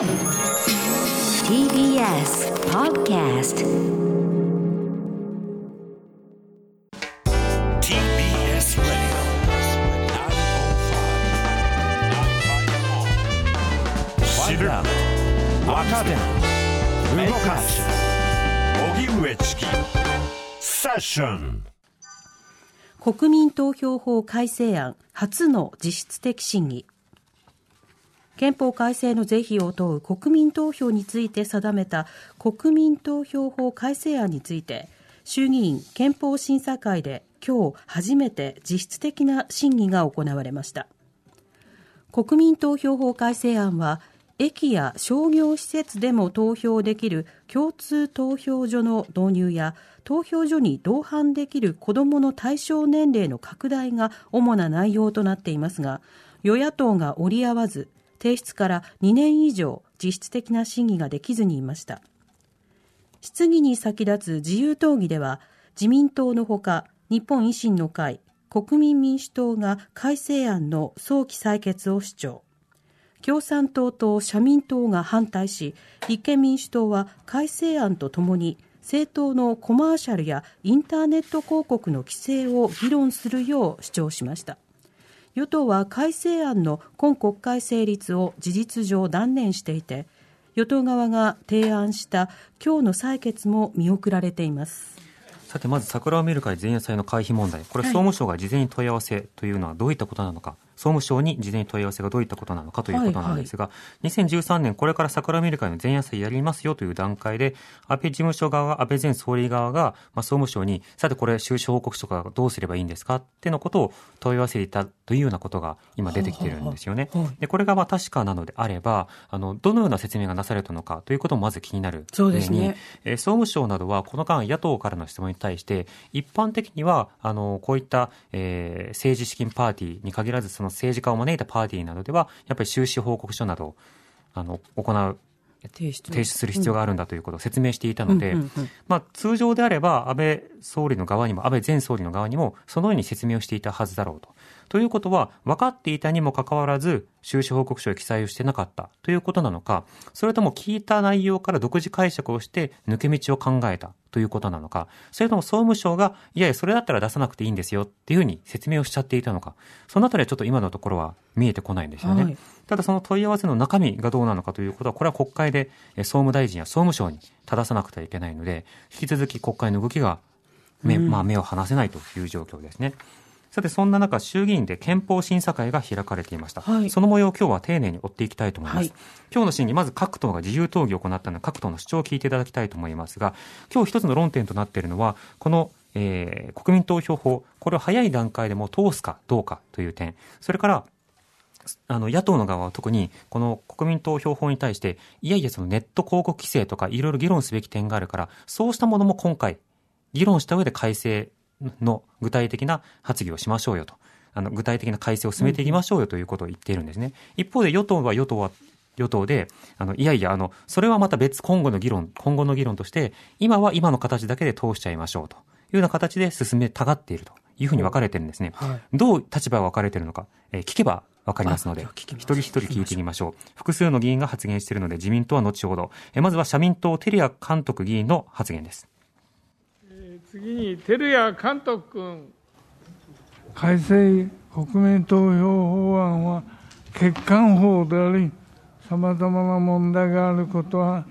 TBS Podcast TBS Radio. 905-954知る若手動かす荻上チキセッション国民投票法改正案初の実質的審議憲法改正の是非を問う国民投票について定めた国民投票法改正案について衆議院憲法審査会で今日初めて実質的な審議が行われました。国民投票法改正案は駅や商業施設でも投票できる共通投票所の導入や投票所に同伴できる子どもの対象年齢の拡大が主な内容となっていますが与野党が折り合わず提出から2年以上実質的な審議ができずにいました。質疑に先立つ自由討議では自民党のほか日本維新の会国民民主党が改正案の早期採決を主張。共産党と社民党が反対し立憲民主党は改正案とともに政党のコマーシャルやインターネット広告の規制を議論するよう主張しました。与党は改正案の今国会成立を事実上断念していて与党側が提案した今日の採決も見送られています。さてまず桜を見る会前夜祭の会費問題。これ総務省が事前に問い合わせというのはどういったことなのか、総務省に事前に問い合わせがどういったことなのかということなんですが、はい。はい、2013年これから桜を見る会の前夜祭やりますよという段階で安倍事務所側安倍前総理側が、まあ、総務省にさてこれ収支報告書がどうすればいいんですかってのことを問い合わせていたというようなことが今出てきているんですよね。でこれがまあ確かなのであればあのどのような説明がなされたのかということもまず気になる。そうですね、えー、総務省などはこの間野党からの質問に対して一般的にはあのこういった、えー、政治資金パーティーに限らずその政治家を招いたパーティーなどでは、やっぱり収支報告書などあの行う提出。提出する必要があるんだということを説明していたので、まあ、通常であれば安倍総理の側にも安倍前総理の側にもそのように説明をしていたはずだろうと。ということは分かっていたにもかかわらず収支報告書に記載をしてなかった。ということなのかそれとも聞いた内容から独自解釈をして抜け道を考えた。ということなのか。それとも総務省がいやいやそれだったら出さなくていいんですよ。っていうふうに説明をしちゃっていたのか。そのあたりはちょっと今のところは見えてこないんですよね。はいただその問い合わせの中身がどうなのかということは、これは国会で総務大臣や総務省に正さなくてはいけないので、引き続き国会の動きが目,、まあ、目を離せないという状況ですね。さて、そんな中、衆議院で憲法審査会が開かれていました。はい、その模様を今日は丁寧に追っていきたいと思います。はい、今日の審議、まず各党が自由討議を行ったので、各党の主張を聞いていただきたいと思いますが、今日一つの論点となっているのは、このえー、国民投票法、これを早い段階でも通すかどうかという点、それからあの野党の側は特にこの国民投票法に対していやいやそのネット広告規制とかいろいろ議論すべき点があるからそうしたものも今回議論した上で改正の具体的な発議をしましょうよとあの具体的な改正を進めていきましょうよということを言っているんですね。一方で与党は与党は与党で、あの、いやいや、あの、それはまた別、今後の議論、今後の議論として、今は今の形だけで通しちゃいましょうというような形で進めたがっているというふうに分かれてるんですね。はい、どう立場が分かれてるのか、えー、聞けばわかりますので、一人一人聞いてみましょう。複数の議員が発言しているので、自民党は後ほど。えまずは社民党、照屋監督議員の発言です。次に、照屋監督君。改正国民投票法案は欠陥法であり、さまざまな問題があることは、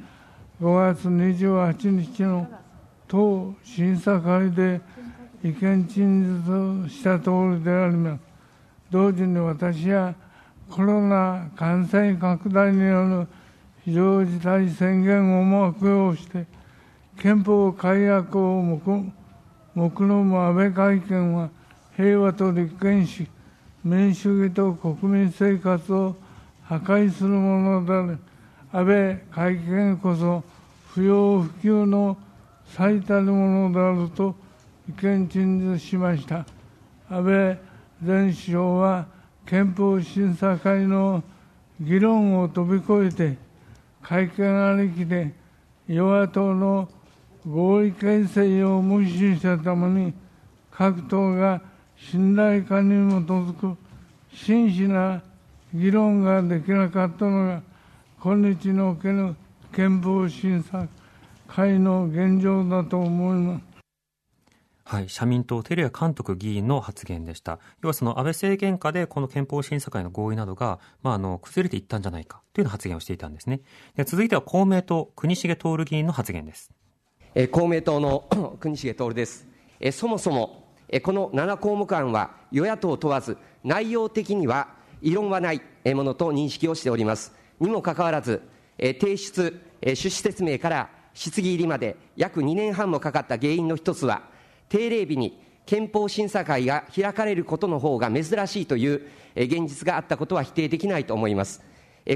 5月28日の党審査会で意見陳述した通りであります。同時に私はコロナ感染拡大による非常事態宣言をも悪用して憲法改悪を目論む安倍会見は平和と立憲し民主主義と国民生活を破壊するものである。安倍会見こそ不要不急の最たるものであると意見陳述しました。安倍前首相は憲法審査会の議論を飛び越えて会見ありきで与野党の合意形成を無視したために各党が信頼感に基づく真摯な議論ができなかったのが今日の憲法審査会の現状だと思います。はい、社民党、照屋監督議員の発言でした。要はその安倍政権下でこの憲法審査会の合意などが、まあ、あの、崩れていったんじゃないかというような発言をしていたんですね。で続いては公明党、国重徹議員の発言です。え公明党の 国重徹です。えそもそも、えこの7項目案は与野党問わず、内容的には異論はないものと認識をしております。にもかかわらず、え提出、え趣旨説明から質疑入りまで約2年半もかかった原因の一つは、定例日に憲法審査会が開かれることの方が珍しいという現実があったことは否定できないと思います。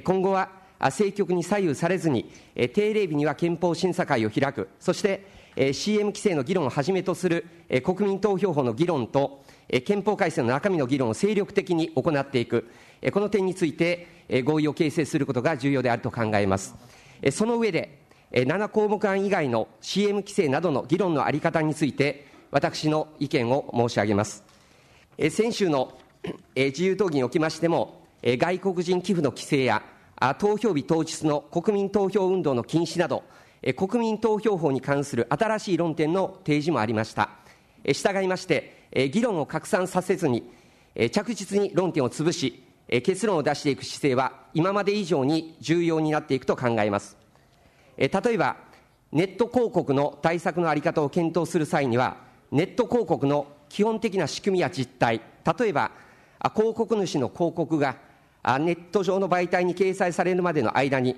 今後は政局に左右されずに、定例日には憲法審査会を開く、そして CM 規制の議論をはじめとする国民投票法の議論と、憲法改正の中身の議論を精力的に行っていく、この点について合意を形成することが重要であると考えます。その上で、7項目案以外の CM 規制などの議論の在り方について、私の意見を申し上げます。先週の自由討議におきましても、外国人寄付の規制や、投票日当日の国民投票運動の禁止など、国民投票法に関する新しい論点の提示もありました。従いまして、議論を拡散させずに、着実に論点を潰し、結論を出していく姿勢は、今まで以上に重要になっていくと考えます。例えば、ネット広告の対策の在り方を検討する際には、ネット広告の基本的な仕組みや実態、例えば、広告主の広告がネット上の媒体に掲載されるまでの間に、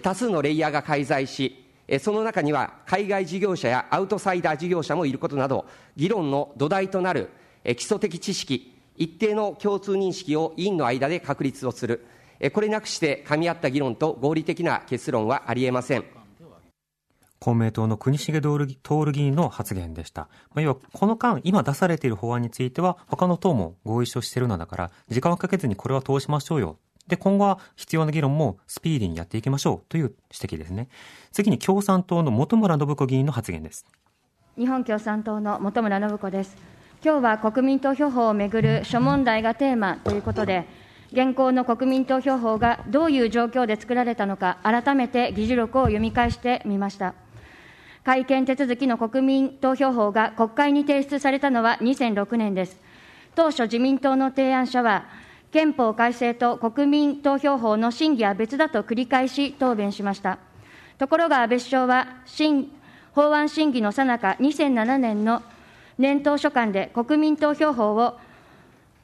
多数のレイヤーが介在し、その中には海外事業者やアウトサイダー事業者もいることなど、議論の土台となる基礎的知識、一定の共通認識を委員の間で確立をする、これなくして噛み合った議論と合理的な結論はありえません。公明党の国重徹議員の発言でした。まあ、要は、この間、今出されている法案については、他の党も合意書しているのだから、時間をかけずにこれは通しましょうよ。で、今後は必要な議論もスピーディーにやっていきましょうという指摘ですね。次に共産党の本村信子議員の発言です。日本共産党の本村信子です。今日は国民投票法をめぐる諸問題がテーマということで、現行の国民投票法がどういう状況で作られたのか、改めて議事録を読み返してみました。改憲手続きの国民投票法が国会に提出されたのは2006年です。当初自民党の提案者は、憲法改正と国民投票法の審議は別だと繰り返し答弁しました。ところが安倍首相は、新法案審議のさなか2007年の年頭所管で国民投票法を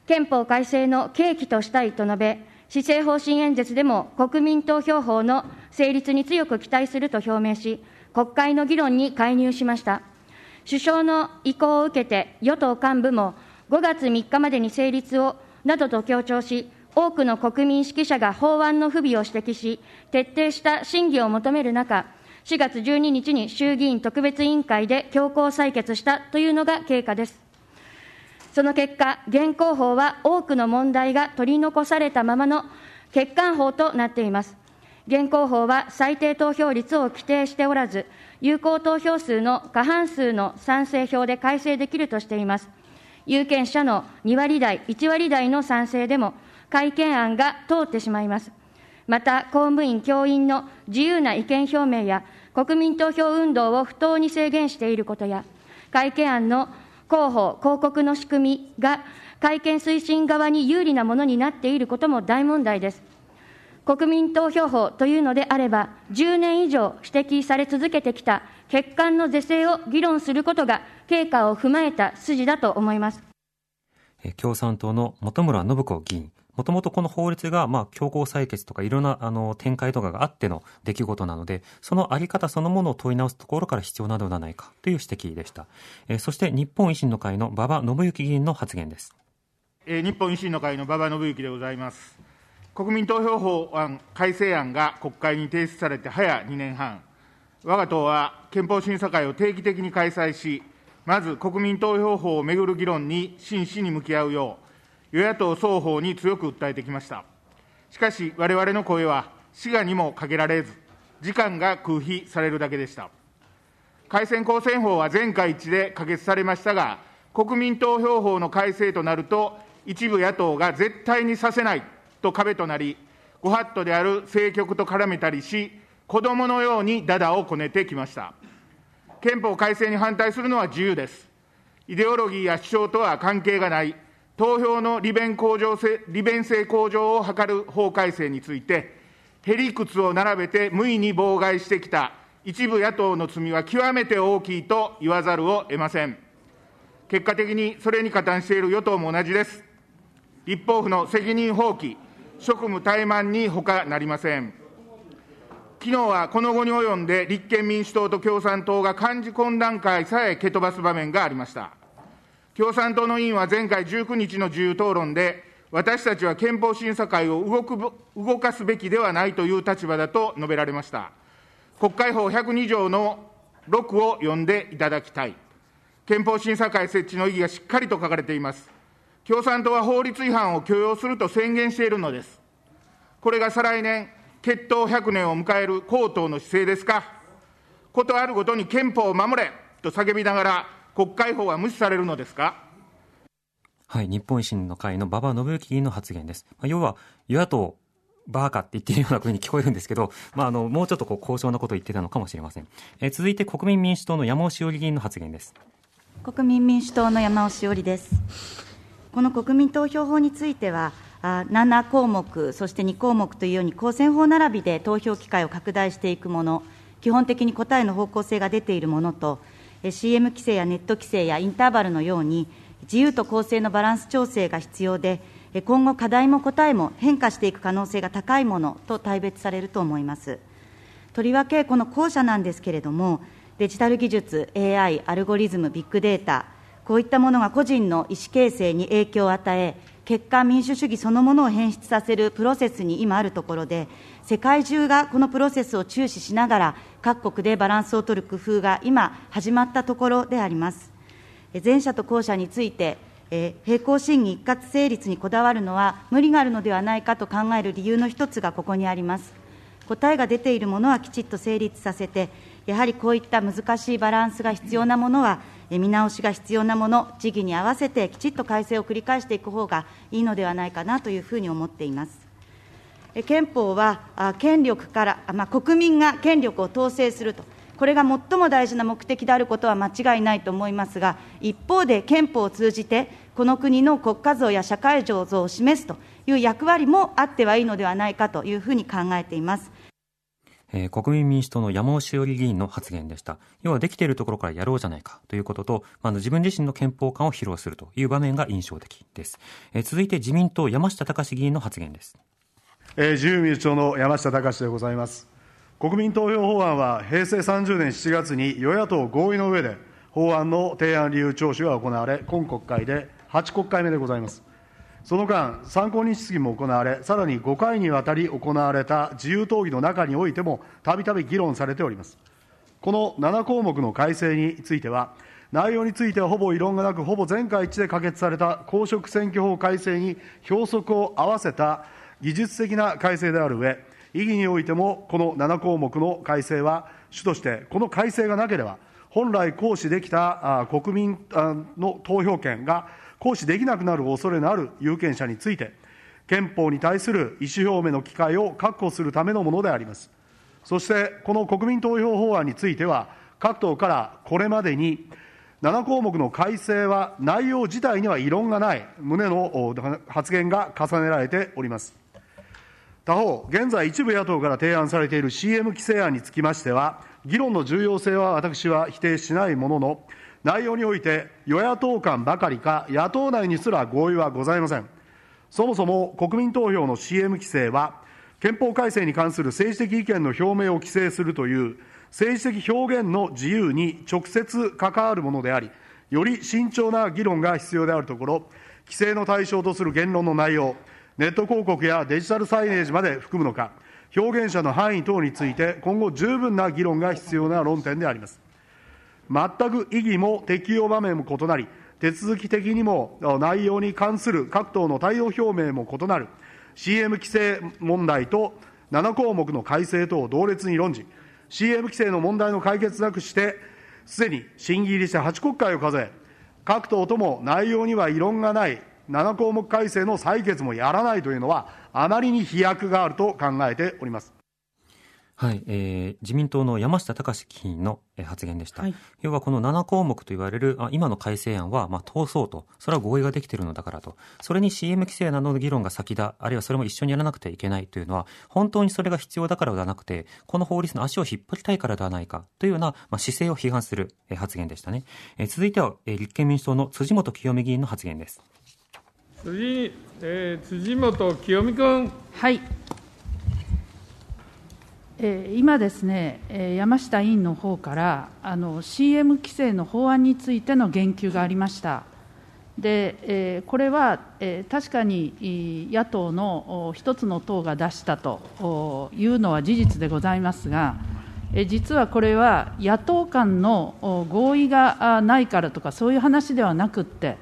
憲法改正の契機としたいと述べ、施政方針演説でも国民投票法の成立に強く期待すると表明し、国会の議論に介入しました。首相の意向を受けて、与党幹部も5月3日までに成立をなどと強調し、多くの国民識者が法案の不備を指摘し、徹底した審議を求める中、4月12日に衆議院特別委員会で強行採決したというのが経過です。その結果、現行法は多くの問題が取り残されたままの欠陥法となっています。現行法は最低投票率を規定しておらず、有効投票数の過半数の賛成票で改正できるとしています。有権者の2割台、1割台の賛成でも、改憲案が通ってしまいます。また、公務員、教員の自由な意見表明や、国民投票運動を不当に制限していることや、改憲案の広報、広告の仕組みが改憲推進側に有利なものになっていることも大問題です。国民投票法というのであれば、10年以上指摘され続けてきた欠陥の是正を議論することが、経過を踏まえた筋だと思います。共産党の本村信子議員。もともとこの法律が、まあ、強行採決とかいろんな、あの、展開とかがあっての出来事なので、そのあり方そのものを問い直すところから必要なのではないかという指摘でした。えー、そして、日本維新の会の馬場信之議員の発言です。えー、日本維新の会の馬場信之でございます。国民投票法案改正案が国会に提出されて早2年半、我が党は憲法審査会を定期的に開催し、まず国民投票法をめぐる議論に真摯に向き合うよう、与野党双方に強く訴えてきました。しかし、われわれの声は滋賀にもかけられず、時間が空費されるだけでした。改選公選法は全会一致で可決されましたが、国民投票法の改正となると、一部野党が絶対にさせないと壁となり、ご法度である政局と絡めたりし、子供のようにダダをこねてきました。憲法改正に反対するのは自由です。イデオロギーや主張とは関係がない、投票の利便向上性利便性向上を図る法改正について、へりくつを並べて無意に妨害してきた一部野党の罪は極めて大きいと言わざるを得ません。結果的にそれに加担している与党も同じです。立法府の責任放棄、職務怠慢に他なりません。昨日はこの後に及んで立憲民主党と共産党が幹事懇談会さえ蹴飛ばす場面がありました。共産党の委員は前回19日の自由討論で、私たちは憲法審査会を動く動かすべきではないという立場だと述べられました。国会法102条の6を読んでいただきたい。憲法審査会設置の意義がしっかりと書かれています。共産党は法律違反を許容すると宣言しているのです。これが再来年、決闘100年を迎える公党の姿勢ですか。ことあるごとに憲法を守れと叫びながら、国会法は無視されるのですか。はい、日本維新の会の馬場信之議員の発言です。まあ、要は、与野党、バーカって言っているような風に聞こえるんですけど、まあ、あの、もうちょっとこう、高尚なことを言ってたのかもしれません。えー続いて、国民民主党の山尾志織議員の発言です。国民民主党の山尾志織です。この国民投票法については、7項目、そして2項目というように、公選法並びで投票機会を拡大していくもの、基本的に答えの方向性が出ているものと、CM 規制やネット規制やインターバルのように、自由と公正のバランス調整が必要で、今後、課題も答えも変化していく可能性が高いものと大別されると思います。とりわけ、この後者なんですけれども、デジタル技術、AI、アルゴリズム、ビッグデータ、こういったものが個人の意思形成に影響を与え、結果、民主主義そのものを変質させるプロセスに今あるところで、世界中がこのプロセスを注視しながら、各国でバランスを取る工夫が今、始まったところであります。前者と後者について、えー並行審議一括成立にこだわるのは無理があるのではないかと考える理由の一つがここにあります。答えが出ているものはきちっと成立させて、やはりこういった難しいバランスが必要なものは、見直しが必要なもの、時期に合わせてきちっと改正を繰り返していく方がいいのではないかなというふうに思っています。憲法は権力から、まあ、国民が権力を統制すると、これが最も大事な目的であることは間違いないと思いますが、一方で憲法を通じて、この国の国家像や社会像を示すという役割もあってはいいのではないかというふうに考えています。えー国民民主党の山尾志織議員の発言でした。要はできているところからやろうじゃないかということと、まあ自分自身の憲法観を披露するという場面が印象的です。えー続いて自民党山下隆議員の発言です。えー自由民主党の山下隆でございます。国民投票法案は平成30年7月に与野党合意の上で法案の提案理由聴取が行われ、今国会で8国会目でございます。その間、参考人質疑も行われ、さらに5回にわたり行われた自由討議の中においても、たびたび議論されております。この7項目の改正については、内容についてはほぼ異論がなく、ほぼ全会一致で可決された公職選挙法改正に標則を合わせた技術的な改正である上、意義においても、この7項目の改正は、主として、この改正がなければ、本来行使できた国民の投票権が行使できなくなる恐れのある有権者について、憲法に対する意思表明の機会を確保するためのものであります。そして、この国民投票法案については、各党からこれまでに7項目の改正は内容自体には異論がない旨の発言が重ねられております。他方、現在一部野党から提案されている CM 規制案につきましては、議論の重要性は私は否定しないものの、内容において与野党間ばかりか、野党内にすら合意はございません。そもそも国民投票の CM 規制は、憲法改正に関する政治的意見の表明を規制するという政治的表現の自由に直接関わるものであり、より慎重な議論が必要であるところ、規制の対象とする言論の内容、ネット広告やデジタルサイネージまで含むのか、表現者の範囲等について、今後十分な議論が必要な論点であります。全く意義も適用場面も異なり、手続き的にも内容に関する各党の対応表明も異なる CM 規制問題と7項目の改正等を同列に論じ、CM 規制の問題の解決なくして、すでに審議入りして8国会を数え、各党とも内容には異論がない7項目改正の採決もやらないというのは、あまりに飛躍があると考えております。はい、えー、自民党の山下隆議員のえー発言でした。はい要はこの7項目と言われるあ今の改正案は、まあ、通そうと。それは合意ができているのだからと。それに CM 規制などの議論が先だ。あるいはそれも一緒にやらなくてはいけないというのは、本当にそれが必要だからではなくて、この法律の足を引っ張りたいからではないかというような、まあ、姿勢を批判するえー発言でしたね。えー続いては、えー立憲民主党の辻元清美議員の発言です。次、えー辻元清美君。はい、えー今ですね、山下委員の方からあの CM 規制の法案についての言及がありました。でえこれは、え確かに野党のお一つの党が出したというのは事実でございますが、え実はこれは野党間の合意がないからとか、そういう話ではなくって、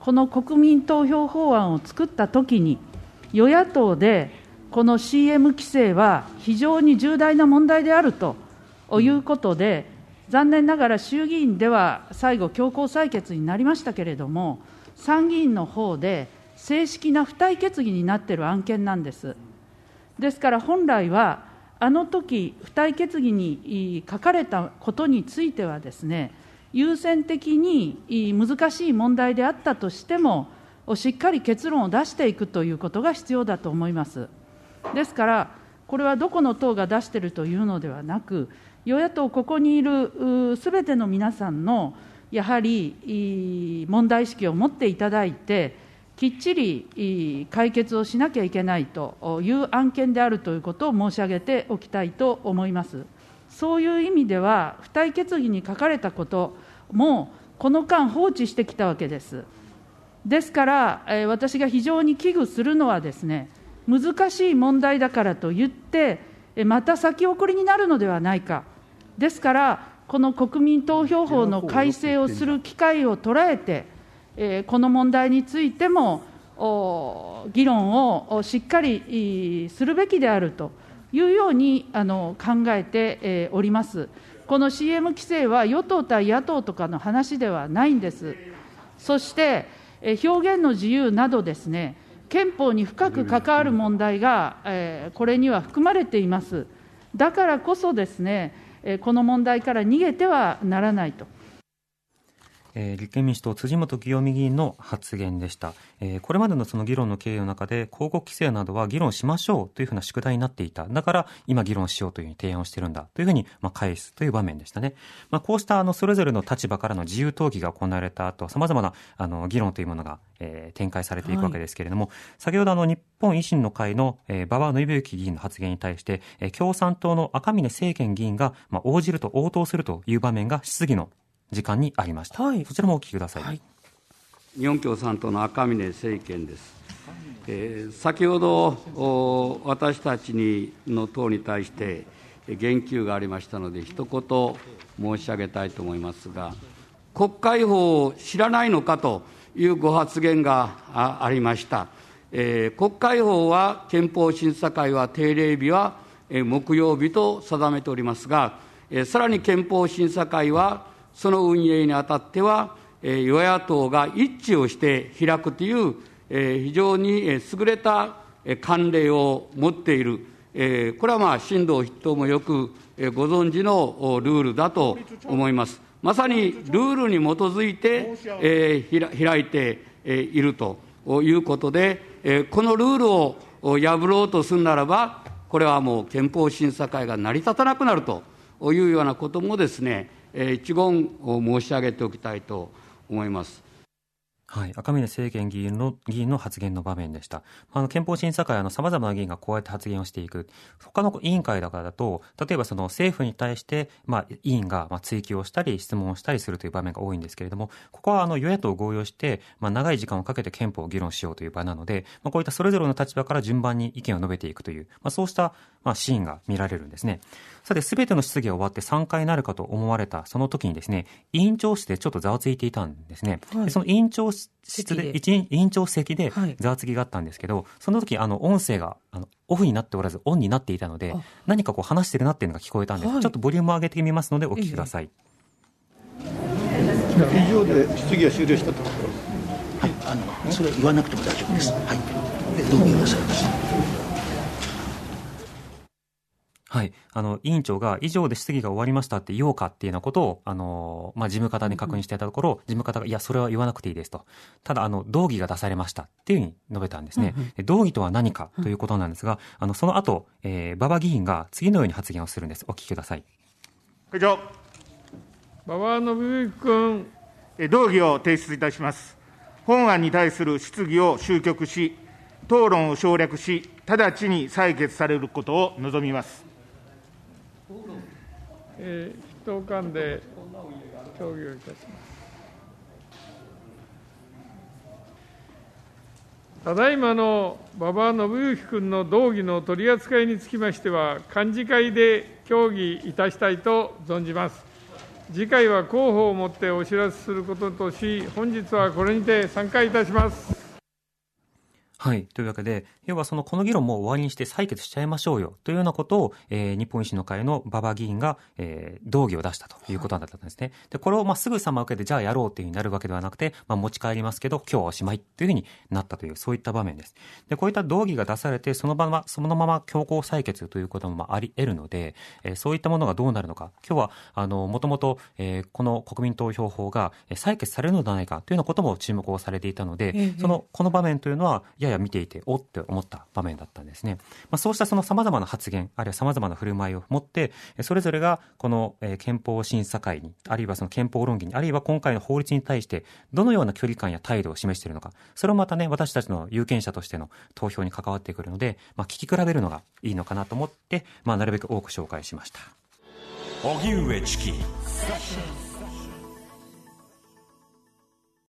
この国民投票法案を作ったときに、与野党でこの CM 規制は非常に重大な問題であるということで、残念ながら衆議院では最後、強行採決になりましたけれども、参議院の方で正式な付帯決議になっている案件なんです。ですから本来は、あの時付帯決議に書かれたことについてはですね、優先的に難しい問題であったとしても、しっかり結論を出していくということが必要だと思います。ですから、これはどこの党が出しているというのではなく、与野党、ここにいるすべての皆さんのやはり問題意識を持っていただいて、きっちり解決をしなきゃいけないという案件であるということを申し上げておきたいと思います。そういう意味では、付帯決議に書かれたことも、この間放置してきたわけです。ですから、私が非常に危惧するのはですね、難しい問題だからと言って、また先送りになるのではないか。ですから、この国民投票法の改正をする機会を捉えて、この問題についても、議論をしっかりするべきであるというように考えております。この CM 規制は与党対野党とかの話ではないんです。そして、表現の自由などですね、憲法に深く関わる問題が、えーこれには含まれています。だからこそですね、えこの問題から逃げてはならないと。えー立憲民主党、辻元清美議員の発言でした。えーこれまでのその議論の経緯の中で、広告規制などは議論しましょうというふうな宿題になっていた。だから、今議論しようというふうに提案をしてるんだというふうに、まあ、返すという場面でしたね。まあ、こうした、あの、それぞれの立場からの自由討議が行われた後、様々な、あの、議論というものが、えー展開されていくわけですけれども、先ほど、あの、日本維新の会の、えー、馬場信之議員の発言に対して、えー共産党の赤嶺政権議員が、まあ、応じると応答するという場面が質疑の時間にありました。そちらもお聞きください。日本共産党の赤嶺政権です。えー先ほどお私たちにの党に対してえー言及がありましたので、一言申し上げたいと思いますが、国会法を知らないのかというご発言があありました。えー国会法は憲法審査会は定例日はえー木曜日と定めておりますが、えーさらに憲法審査会はその運営にあたっては、与野党が一致をして開くという、非常に優れた慣例を持っている、これはまあ新藤筆頭もよくご存知のルールだと思います。まさにルールに基づいて、えーひら開いてえいるということで、えこのルールを破ろうとするならば、これはもう憲法審査会が成り立たなくなるというようなこともですね、一言申し上げておきたいと思います。はい、赤嶺政権議員の議員の発言の場面でした。あの憲法審査会はさまざまな議員がこうやって発言をしていく。他の委員会だからだと、例えばその政府に対して、まあ、委員がまあ追及をしたり質問をしたりするという場面が多いんですけれども、ここはあの与野党合意をして、まあ、長い時間をかけて憲法を議論しようという場なので、まあ、こういったそれぞれの立場から順番に意見を述べていくという、まあ、そうしたまあシーンが見られるんですね。さて、すべての質疑が終わって3回になるかと思われたその時にですね、委員長室でちょっとざわついていたんですね。はいでその委員長室で、席で一委員長席でざわつきがあったんですけど、その時、あの、音声が、あの、オフになっておらず、オンになっていたので、何かこう話してるなっていうのが聞こえたんです。はいちょっとボリュームを上げてみますので、お聞きください。以上で質疑は終了したと。はい、ああのそれは言わなくても大丈夫です。はい、で同意をなさいました。はい。あの、委員長が以上で質疑が終わりましたって言おうかっていうようなことを、あの、まあ、事務方に確認していたところ、事務方が、いや、それは言わなくていいですと。ただ、あの、道義が出されましたっていうふうに述べたんですね。うんうん、道義とは何かということなんですが、あの、その後、えー、馬場議員が次のように発言をするんです。お聞きください。会長。馬場信之君。道義を提出いたします。本案に対する質疑を終局し、討論を省略し、直ちに採決されることを望みます。えー、筆頭間で協議をいたします。ただいまの馬場信之君の動議の取り扱いにつきましては、幹事会で協議いたしたいと存じます。次回は広報をもってお知らせすることとし、本日はこれにて参加いたします。はい。というわけで、要はそのこの議論も終わりにして採決しちゃいましょうよというようなことを、えー、日本維新の会の馬場議員が、えー、動議を出したということだったんですね。で、これをまあすぐさま受けて、じゃあやろうっていうふうになるわけではなくて、まあ持ち帰りますけど、今日はおしまいっていうふうになったという、そういった場面です。で、こういった動議が出されて、そのまま、そのまま強行採決ということもまああり得るので、えー、そういったものがどうなるのか、今日は、あの、もともと、えー、この国民投票法が採決されるのではないかというようなことも注目をされていたので、その、この場面というのは、やや見ていて、おって思った場面だったんですね。まあ、そうしたその様々な発言、あるいは様々な振る舞いを持って、それぞれがこの憲法審査会に、あるいはその憲法論議に、あるいは今回の法律に対して、どのような距離感や態度を示しているのか、それをまたね、私たちの有権者としての投票に関わってくるので、まあ、聞き比べるのがいいのかなと思って、まあ、なるべく多く紹介しました。荻上チキ